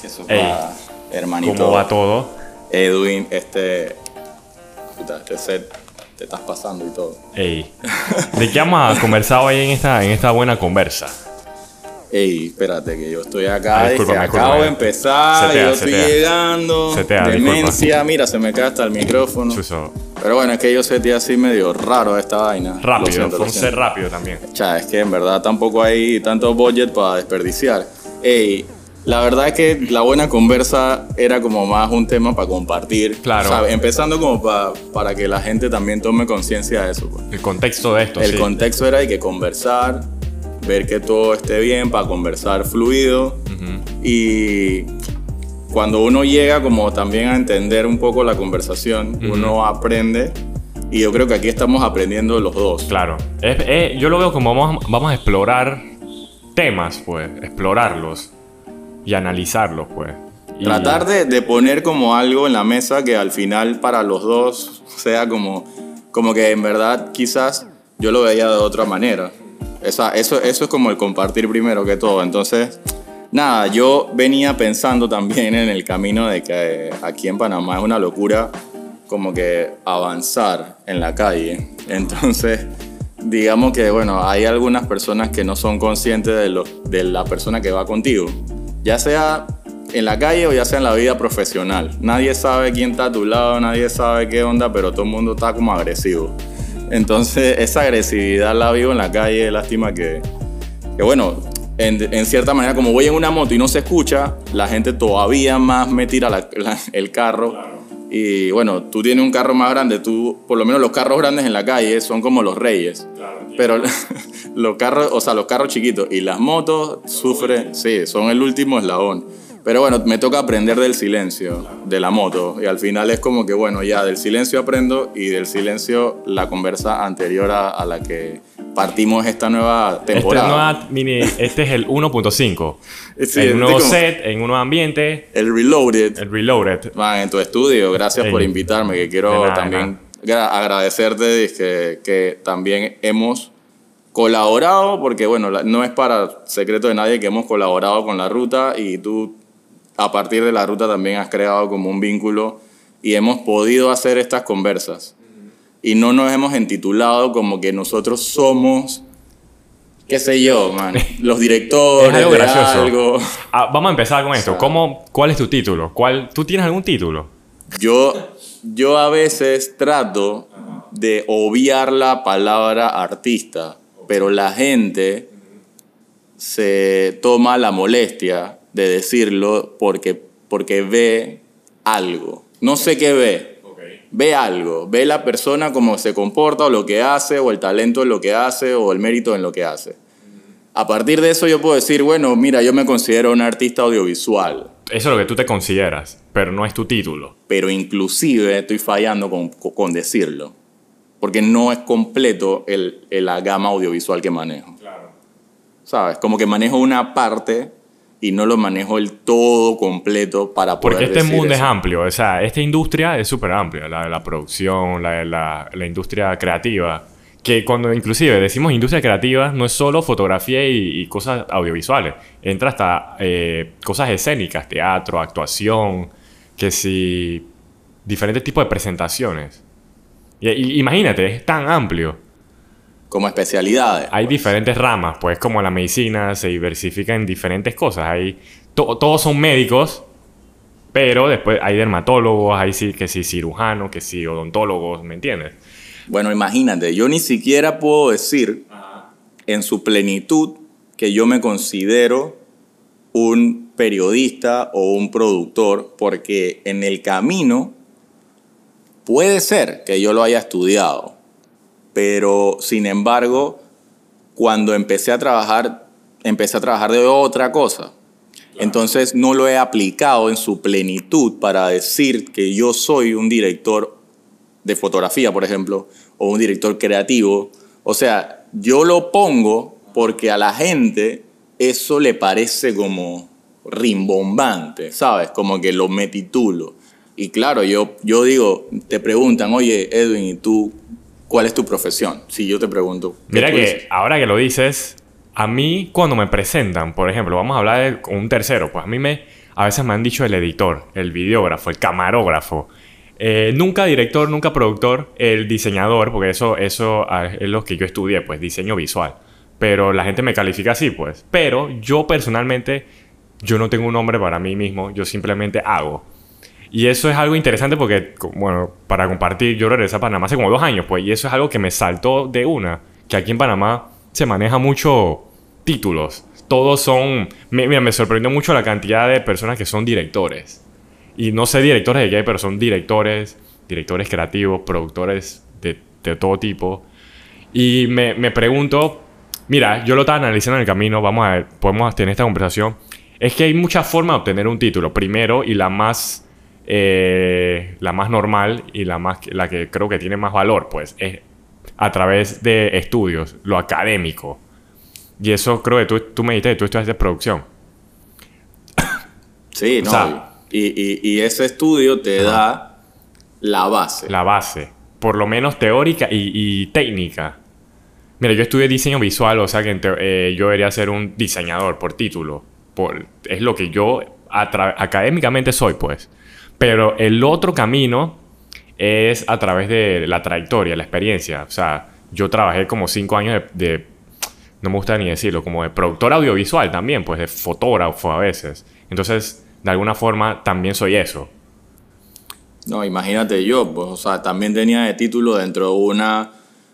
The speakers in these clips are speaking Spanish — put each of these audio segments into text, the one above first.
Que eso va, hermanito. ¿Cómo va todo? Edwin, este. Puta, este set te estás pasando y todo. Ey. ¿De qué vamos a conversar hoy en esta, en esta buena conversa? Ey, espérate, que yo estoy acá, Ah, es que discúlpame, acabo de empezar, Setea, yo estoy setea. llegando. Setea, demencia, mira, se me cae hasta el micrófono. Chuso. Pero bueno, es que yo sentí así medio raro esta vaina. Rápido, siento, fue un ser rápido también. Cha, es que en verdad tampoco hay tanto budget para desperdiciar. Ey, la verdad es que la buena conversa era como más un tema para compartir. Claro. ¿sabes? Empezando como pa- para que la gente también tome conciencia de eso. pues. El contexto de esto, El sí. contexto era de que conversar, ver que todo esté bien para conversar fluido. Y cuando uno llega como también a entender un poco la conversación, uno aprende. Y yo creo que aquí estamos aprendiendo los dos. Claro. Es- es- yo lo veo como vamos, vamos a explorar temas, pues. Explorarlos. Y analizarlos, pues. Tratar de, de poner como algo en la mesa que al final para los dos sea como, como que en verdad quizás yo lo veía de otra manera. Esa, eso, eso es como el compartir primero que todo. Entonces, nada, yo venía pensando también en el camino de que aquí en Panamá es una locura como que avanzar en la calle. Entonces, digamos que, bueno, hay algunas personas que no son conscientes de, lo, de la persona que va contigo. Ya sea en la calle o ya sea en la vida profesional. Nadie sabe quién está a tu lado, nadie sabe qué onda, pero todo el mundo está como agresivo. Entonces, esa agresividad la vivo en la calle. Lástima que, que bueno, en, cierta manera, como voy en una moto y no se escucha, la gente todavía más me tira el carro. Y bueno, tú tienes un carro más grande, tú, por lo menos los carros grandes en la calle son como los reyes. Pero los carros, o sea, los carros chiquitos y las motos sufren, sí, son el último eslabón. Pero bueno, me toca aprender del silencio, de la moto. Y al final es como que, bueno, ya del silencio aprendo y del silencio la conversa anterior a, a la que partimos esta nueva temporada. nueva mini, este es el 1.5. Sí, en un nuevo como- set, en un nuevo ambiente. El Reloaded. El Reloaded. Man, en tu estudio, gracias por invitarme, que quiero nada, también gra- agradecerte que, que también hemos colaborado, porque bueno, no es para secreto de nadie que hemos colaborado con la ruta y tú a partir de la ruta también has creado como un vínculo y hemos podido hacer estas conversas. Y no nos hemos entitulado como que nosotros somos, qué sé yo, man, los directores Es algo gracioso. algo. Ah, vamos a empezar con esto. sea- ¿Cómo, ¿Cuál es tu título? ¿Cuál, ¿Tú tienes algún título? Yo, yo a veces trato de obviar la palabra artista, pero la gente se toma la molestia de decirlo porque, porque ve algo. No sé qué ve. Ve algo. Ve la persona cómo se comporta o lo que hace, o el talento en lo que hace, o el mérito en lo que hace. A partir de eso yo puedo decir, bueno, mira, yo me considero un artista audiovisual Eso es lo que tú te consideras, pero no es tu título. pero inclusive estoy fallando con, con decirlo, porque no es completo el, el- la gama audiovisual que manejo. ¿Sabes? Como que manejo una parte y no lo manejo el todo completo para poder Porque este decir mundo es amplio, o sea, esta industria es súper amplia, la, la producción, la, la- la industria creativa. Que cuando inclusive decimos industria creativa, no es solo fotografía y, y cosas audiovisuales, entra hasta eh, cosas escénicas, teatro, actuación, que si diferentes tipos de presentaciones. Y, y- imagínate, es tan amplio. Como especialidades. Hay diferentes ramas, pues como la medicina se diversifica en diferentes cosas. Hay, to- todos son médicos, pero después hay dermatólogos, hay sí, que sí cirujanos, que sí odontólogos, ¿me entiendes? Bueno, imagínate, yo ni siquiera puedo decir en su plenitud que yo me considero un periodista o un productor, porque en el camino puede ser que yo lo haya estudiado, pero sin embargo, cuando empecé a trabajar, empecé a trabajar de otra cosa. Entonces no lo he aplicado en su plenitud para decir que yo soy un director de fotografía, por ejemplo, o un director creativo. O sea, yo lo pongo porque a la gente eso le parece como rimbombante, ¿sabes? Como que lo me titulo. Y claro, yo, yo digo, te preguntan, oye, Edwin, ¿y tú cuál es tu profesión? Si yo te pregunto. ¿qué Mira que dices? ahora que lo dices, a mí cuando me presentan, por ejemplo, vamos a hablar de un tercero, pues a mí me, a veces me han dicho el editor, el videógrafo, el camarógrafo. Eh, nunca director, nunca productor, el diseñador, porque eso, eso ah, es lo que yo estudié, pues diseño visual. Pero la gente me califica así, pues. Pero yo personalmente, yo no tengo un nombre para mí mismo, yo simplemente hago. Y eso es algo interesante porque, bueno, para compartir, yo regresé a Panamá hace como dos años, pues, y eso es algo que me saltó de una, que aquí en Panamá se maneja mucho títulos. Todos son, mira, me sorprendió mucho la cantidad de personas que son directores. Y no sé directores de qué, pero son directores, directores creativos, productores de, de todo tipo. Y me, me pregunto, mira, yo lo estaba analizando en el camino, vamos a ver, podemos tener esta conversación. Es que hay muchas formas de obtener un título. Primero, y la más eh, la más normal y la, más, la que creo que tiene más valor, pues es a través de estudios, lo académico. Y eso creo que tú, tú me dijiste, tú de producción. Sí, no. y, ese estudio te da la base. La base. Por lo menos teórica y, técnica. Mira, yo estudié diseño visual, o sea que eh, yo debería ser un diseñador por título. Por, es lo que yo académicamente soy, pues. Pero el otro camino es a través de la trayectoria, la experiencia. O sea, yo trabajé como cinco años de, no me gusta ni decirlo, como de productor audiovisual también, pues de fotógrafo a veces. Entonces, de alguna forma, también soy eso. No, imagínate yo, pues, o sea, también tenía de título dentro de una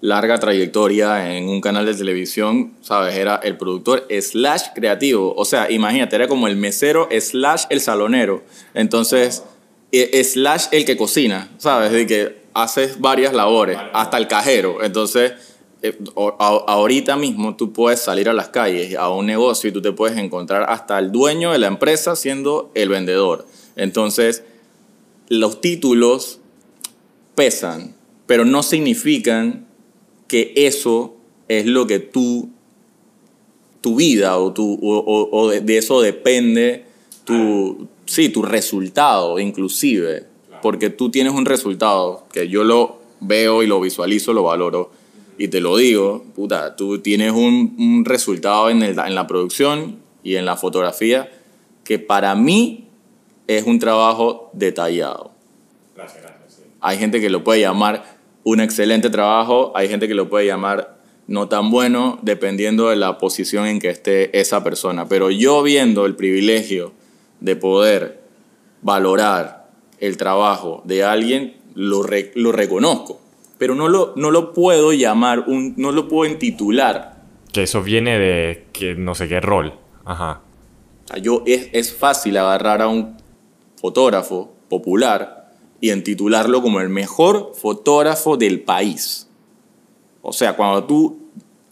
larga trayectoria en un canal de televisión, ¿sabes? Era el productor slash creativo. O sea, imagínate, era como el mesero slash el salonero. Entonces slash el que cocina, ¿sabes? De que haces varias labores, hasta el cajero. Entonces, eh, ahorita mismo tú puedes salir a las calles, a un negocio y tú te puedes encontrar hasta el dueño de la empresa siendo el vendedor. Entonces, los títulos pesan, pero no significan que eso es lo que tú, tu vida o, tu, o, de eso depende tu, sí, tu resultado inclusive, porque tú tienes un resultado que yo lo veo y lo visualizo, lo valoro y te lo digo, puta, tú tienes un, resultado en, en la producción y en la fotografía que para mí es un trabajo detallado. Gracias, gracias. Hay gente que lo puede llamar un excelente trabajo, hay gente que lo puede llamar no tan bueno, dependiendo de la posición en que esté esa persona. Pero yo viendo el privilegio de poder valorar el trabajo de alguien, lo, lo reconozco. Pero no lo, no lo puedo llamar, un, no lo puedo intitular. Que eso viene de que no sé qué rol. Ajá. Yo, es, es fácil agarrar a un fotógrafo popular y intitularlo como el mejor fotógrafo del país. O sea, cuando tú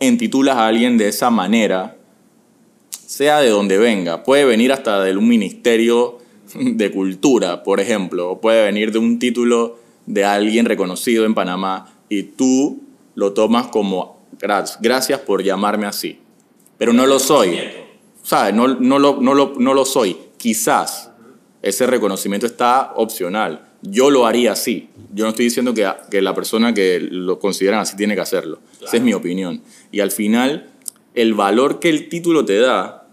intitulas a alguien de esa manera, sea de donde venga. Puede venir hasta de un ministerio de cultura, por ejemplo, o puede venir de un título de alguien reconocido en Panamá y tú lo tomas como gracias por llamarme así. Pero no lo soy. ¿Sabes? No, no, lo, no, lo, no lo soy. Quizás ese reconocimiento está opcional. Yo lo haría así. Yo no estoy diciendo que, que la persona que lo consideran así tiene que hacerlo. Esa es mi opinión. Y al final el valor que el título te da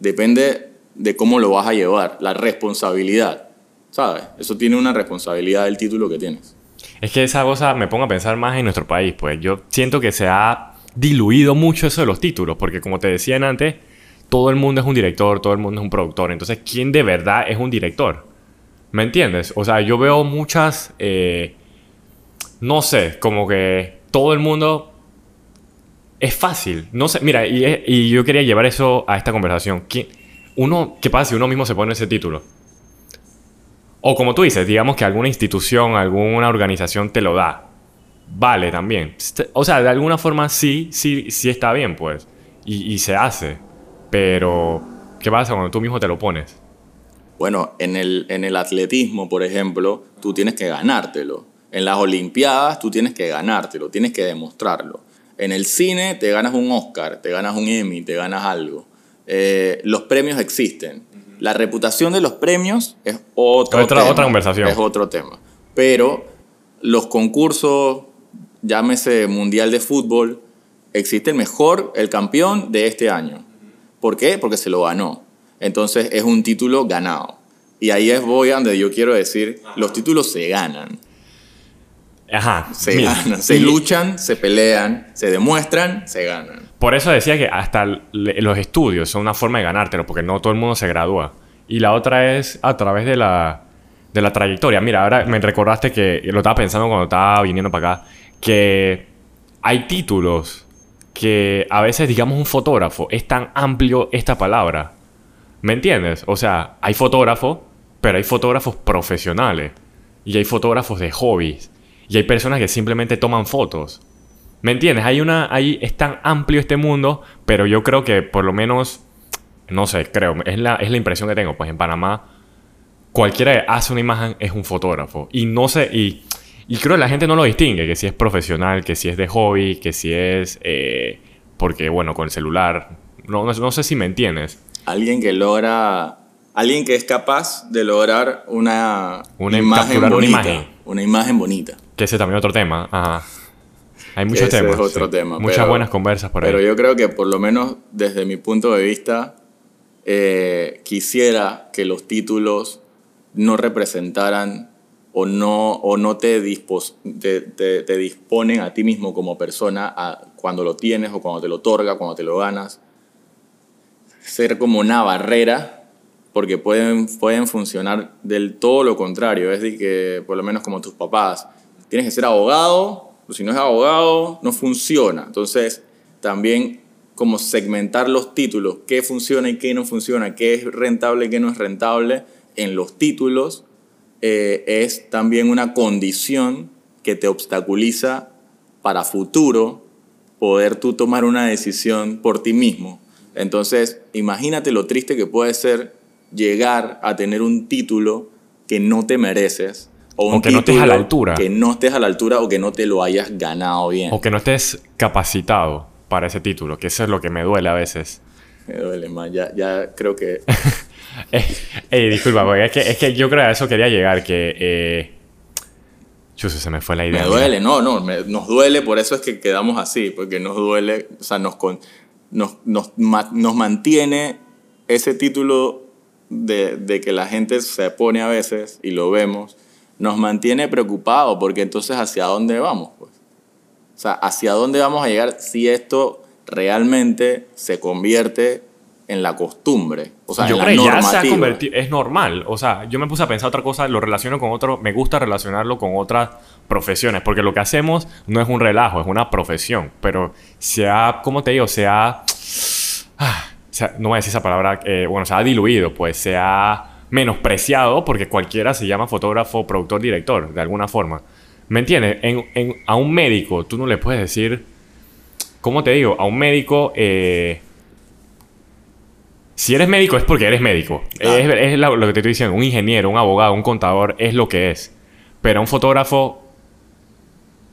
depende de cómo lo vas a llevar, la responsabilidad, ¿sabes? Eso tiene una responsabilidad del título que tienes. Es que esa cosa me pongo a pensar más en nuestro país, pues yo siento que se ha diluido mucho eso de los títulos, porque como te decían antes, todo el mundo es un director, todo el mundo es un productor, entonces ¿quién de verdad es un director? ¿Me entiendes? O sea, yo veo muchas, eh, no sé, como que todo el mundo es fácil. No sé, mira, y, yo quería llevar eso a esta conversación. ¿Qué, uno, ¿Qué pasa si uno mismo se pone ese título? O como tú dices, digamos que alguna institución, alguna organización te lo da. Vale también. O sea, de alguna forma sí, sí, sí está bien, pues. Y, se hace. Pero, ¿qué pasa cuando tú mismo te lo pones? Bueno, en el, en el atletismo, por ejemplo, tú tienes que ganártelo. En las Olimpiadas, tú tienes que ganártelo, tienes que demostrarlo. En el cine te ganas un Oscar, te ganas un Emmy, te ganas algo. Eh, los premios existen. La reputación de los premios es otro otra, otra conversación. Es otro tema. Pero los concursos, llámese Mundial de Fútbol, existe el mejor, el campeón de este año. ¿Por qué? Porque se lo ganó. Entonces es un título ganado. Y ahí es voy donde yo quiero decir, los títulos se ganan. Ajá. Se mira, ganan, se y luchan, se pelean, se demuestran, se ganan. Por eso decía que hasta los estudios son una forma de ganártelo, porque no todo el mundo se gradúa. Y la otra es a través de la, de la trayectoria. Mira, ahora me recordaste que lo estaba pensando cuando estaba viniendo para acá, que hay títulos que a veces, digamos, un fotógrafo, es tan amplio esta palabra. ¿Me entiendes? O sea, hay fotógrafos, pero hay fotógrafos profesionales. Y hay fotógrafos de hobbies. Y hay personas que simplemente toman fotos. ¿Me entiendes? Hay una, hay, es tan amplio este mundo, pero yo creo que por lo menos, no sé, creo, es la, es la impresión que tengo. Pues en Panamá, cualquiera que hace una imagen es un fotógrafo. Y no sé, y, y creo que la gente no lo distingue, que si es profesional, que si es de hobby, que si es, eh, porque bueno, con el celular. No, no, no sé si me entiendes. Alguien que logra, alguien que es capaz de lograr una, Una- imagen una bonita. imagen. Una imagen bonita. Que ese también es otro tema. Ajá. Hay muchos Ese temas. es otro sí. tema, Muchas pero- buenas conversas por ahí. Pero yo creo que por lo menos desde mi punto de vista, eh, quisiera que los títulos no representaran o no, o no te, dispos- te, te- te disponen a ti mismo como persona a cuando lo tienes o cuando te lo otorga, cuando te lo ganas. Ser como una barrera, porque pueden, pueden funcionar del todo lo contrario. Es decir, que por lo menos como tus papás, tienes que ser abogado, o si no es abogado, no funciona. Entonces, también como segmentar los títulos, qué funciona y qué no funciona, qué es rentable y qué no es rentable en los títulos, eh, es también una condición que te obstaculiza para futuro poder tú tomar una decisión por ti mismo. Entonces, imagínate lo triste que puede ser llegar a tener un título que no te mereces o un O que no estés a la altura. que no estés a la altura o que no te lo hayas ganado bien. O que no estés capacitado para ese título, que eso es lo que me duele a veces. Me duele más, ya, ya creo que Eh, ey, disculpa, porque es que, es que yo creo que a eso quería llegar, que... Eh... Chuso, se me fue la me idea. duele, no, no, me- nos duele, por eso es que quedamos así, porque nos duele, o sea, nos, con- nos, nos, ma- nos mantiene ese título de, de que la gente se pone a veces y lo vemos, nos mantiene preocupados, porque entonces hacia dónde vamos, pues. O sea, hacia dónde vamos a llegar si esto realmente se convierte en la costumbre, o sea, yo en la creo que ya se ha convertido, es normal. O sea, yo me puse a pensar otra cosa, lo relaciono con otro, me gusta relacionarlo con otras profesiones, porque lo que hacemos no es un relajo, es una profesión. Pero se ha, ¿cómo te digo? Se ha, no voy a decir esa palabra, eh, bueno, se ha diluido, pues se ha menospreciado porque cualquiera se llama fotógrafo, productor, director, de alguna forma. ¿Me entiendes? En- en- a un médico tú no le puedes decir, ¿cómo te digo? A un médico... eh, si eres médico es porque eres médico. Es, es la- lo que te estoy diciendo. Un ingeniero, un abogado, un contador es lo que es. Pero un fotógrafo,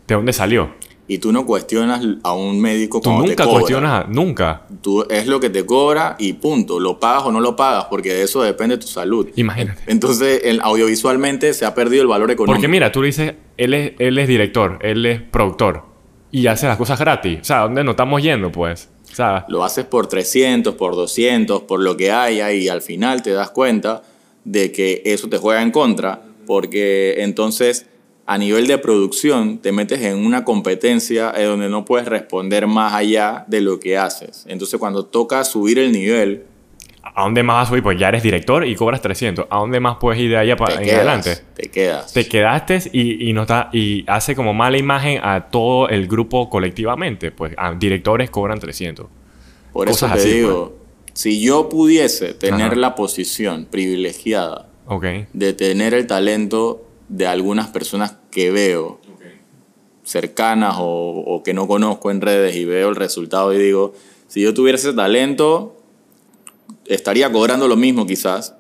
¿de dónde salió? Y tú no cuestionas a un médico Tú cuando te nunca cobra. cuestionas, nunca. Tú es lo que te cobra y punto. Lo pagas o no lo pagas, porque de eso depende tu salud. Imagínate. Entonces, el, audiovisualmente se ha perdido el valor económico. Porque mira, tú le dices, él es, él es director, él es productor. Y hace las cosas gratis. O sea, ¿a dónde nos estamos yendo, pues? O sea, Lo haces por 300, por 200, por lo que haya, y al final te das cuenta de que eso te juega en contra, porque entonces a nivel de producción te metes en una competencia en donde no puedes responder más allá de lo que haces. Entonces, cuando toca subir el nivel, ¿a dónde más vas a subir? Pues ya eres director y cobras 300. ¿A dónde más puedes ir de allá para adelante? Te quedas. te quedaste y, y no está, y hace como mala imagen a todo el grupo colectivamente. Pues a directores cobran 300. Por eso te así, digo, si yo pudiese tener Ajá. la posición privilegiada de tener el talento de algunas personas que veo cercanas o, o que no conozco en redes y veo el resultado y digo, si yo tuviera ese talento, estaría cobrando lo mismo quizás,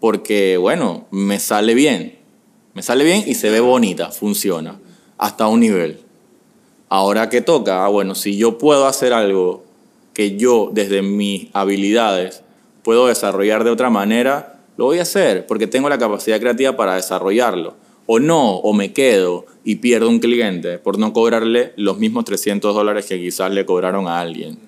porque bueno, me sale bien, me sale bien y se ve bonita, funciona, hasta un nivel. Ahora que toca, ah, bueno, si yo puedo hacer algo que yo desde mis habilidades puedo desarrollar de otra manera, lo voy a hacer porque tengo la capacidad creativa para desarrollarlo. O no, o me quedo y pierdo un cliente por no cobrarle los mismos 300 dólares que quizás le cobraron a alguien.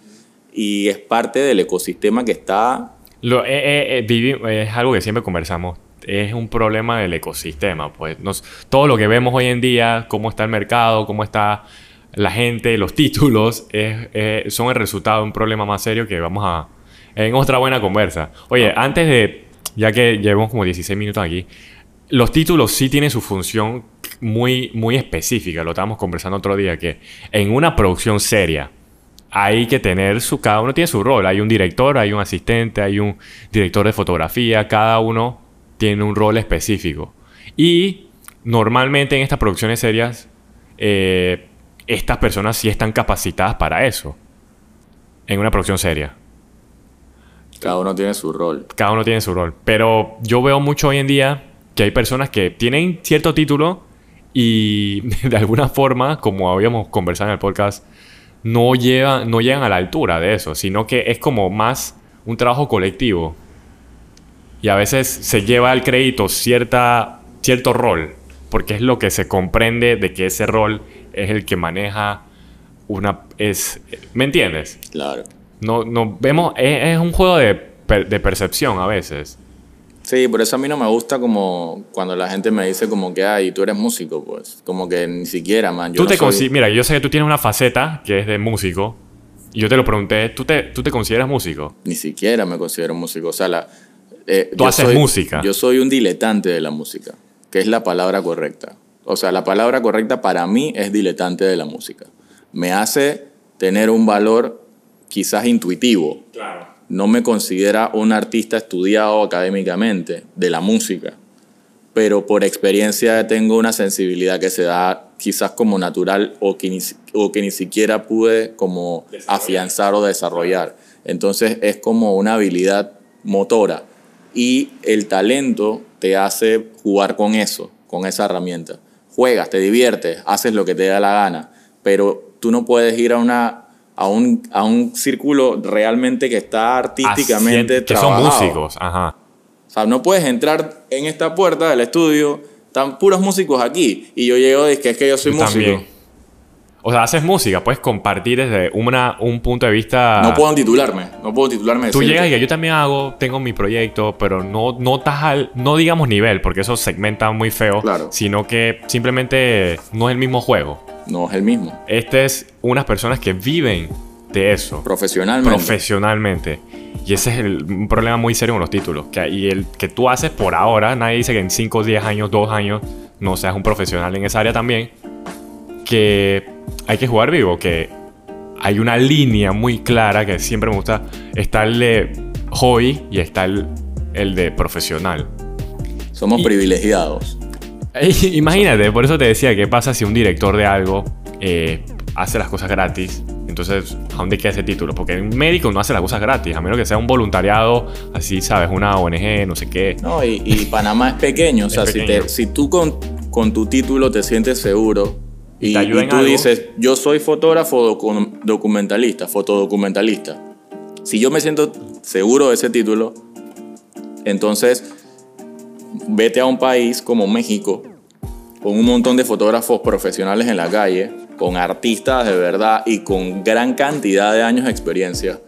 Y es parte del ecosistema que está Lo, eh, eh, eh, es algo que siempre conversamos. Es un problema del ecosistema. Pues nos, todo lo que vemos hoy en día, cómo está el mercado, cómo está la gente, los títulos, es- son el resultado de un problema más serio que vamos a... En otra buena conversa. Oye, antes de... Ya que llevamos como 16 minutos aquí, los títulos sí tienen su función muy, muy específica. Lo estábamos conversando otro día, que en una producción seria hay que tener su... Cada uno tiene su rol. Hay un director, hay un asistente, hay un director de fotografía. Cada uno tiene un rol específico. Y normalmente en estas producciones serias, eh, estas personas sí están capacitadas para eso. En una producción seria. Cada uno tiene su rol. Cada uno tiene su rol. Pero yo veo mucho hoy en día que hay personas que tienen cierto título y de alguna forma, como habíamos conversado en el podcast, no, llevan, no llegan a la altura de eso, sino que es como más un trabajo colectivo. Y a veces se lleva al crédito cierta, cierto rol, porque es lo que se comprende de que ese rol es el que maneja una... Es, ¿Me entiendes? Claro. No, no vemos, es, es un juego de, per- de percepción a veces. Sí, por eso a mí no me gusta como cuando la gente me dice como que, ay, tú eres músico, pues. Como que ni siquiera, man. Yo tú no te soy- Mira, yo sé que tú tienes una faceta que es de músico. Y yo te lo pregunté, ¿tú te, tú te consideras músico? Ni siquiera me considero músico. O sea, la, eh, Tú yo haces soy- música. Yo soy un diletante de la música, que es la palabra correcta. O sea, la palabra correcta para mí es diletante de la música. Me hace tener un valor quizás intuitivo. Claro. No me considera un artista estudiado académicamente de la música, pero por experiencia tengo una sensibilidad que se da quizás como natural o que ni, o que ni siquiera pude como afianzar o desarrollar. Entonces es como una habilidad motora y el talento te hace jugar con eso, con esa herramienta. Juegas, te diviertes, haces lo que te da la gana, pero tú no puedes ir a una a un, a un círculo realmente que está artísticamente que son músicos, ajá. O sea, no puedes entrar en esta puerta del estudio, están puros músicos aquí. Y yo llego y que es que yo soy músico. también. O sea, haces música, puedes compartir desde una, un punto de vista... No puedo titularme, no puedo titularme. de Tú llegas y yo también hago, tengo mi proyecto, pero no, no estás al, no digamos nivel, porque eso segmenta muy feo, Claro. sino que simplemente no es el mismo juego. No es el mismo. Este es unas personas que viven de eso. Profesionalmente. profesionalmente. Y ese es el, un problema muy serio con los títulos. Que, y el que tú haces por ahora, nadie dice que en 5, 10 años, 2 años, no seas un profesional en esa área también. Que hay que jugar vivo, que hay una línea muy clara que siempre me gusta. Está el de hobby y está el, el de profesional. Somos Y- privilegiados. Imagínate, por eso te decía, ¿qué pasa si un director de algo eh, hace las cosas gratis? Entonces, ¿a dónde queda ese título? Porque un médico no hace las cosas gratis, a menos que sea un voluntariado, así, ¿sabes? Una ONG, no sé qué. No, y, y Panamá es pequeño. O sea, Es si, pequeño. te- si tú con, con tu título te sientes seguro Y y, y tú algo. dices, yo soy fotógrafo docu- documentalista, fotodocumentalista. Si yo me siento seguro de ese título, entonces vete a un país como México, con un montón de fotógrafos profesionales en la calle, con artistas de verdad y con gran cantidad de años de experiencia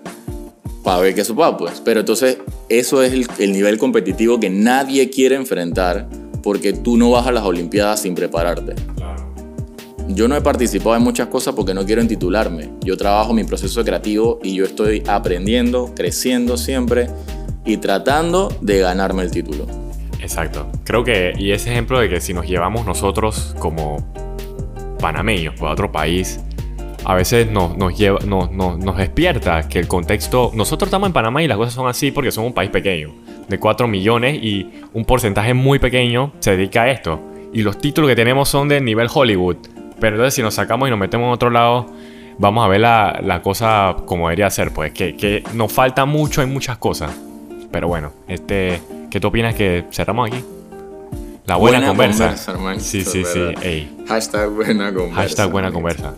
para ver qué sopa, pues. Pero entonces, eso es el, el nivel competitivo que nadie quiere enfrentar porque tú no vas a las Olimpiadas sin prepararte. Yo no he participado en muchas cosas porque no quiero intitularme. Yo trabajo mi proceso creativo y yo estoy aprendiendo, creciendo siempre y tratando de ganarme el título. Exacto. Creo que, y ese ejemplo de que si nos llevamos nosotros como panameños pues, a otro país, a veces nos, nos, despierta que el contexto... Nosotros estamos en Panamá y las cosas son así porque somos un país pequeño, de 4 millones y un porcentaje muy pequeño se dedica a esto. Y los títulos que tenemos son de nivel Hollywood. Pero entonces si nos sacamos y nos metemos en otro lado, vamos a ver la, la cosa como debería ser. Pues que, que nos falta mucho en muchas cosas. Pero bueno, este, ¿qué tú opinas que cerramos aquí? La buena, conversa. hermano. Sí, sí, sí. Ey. Hashtag buena conversa. Hashtag buena conversa.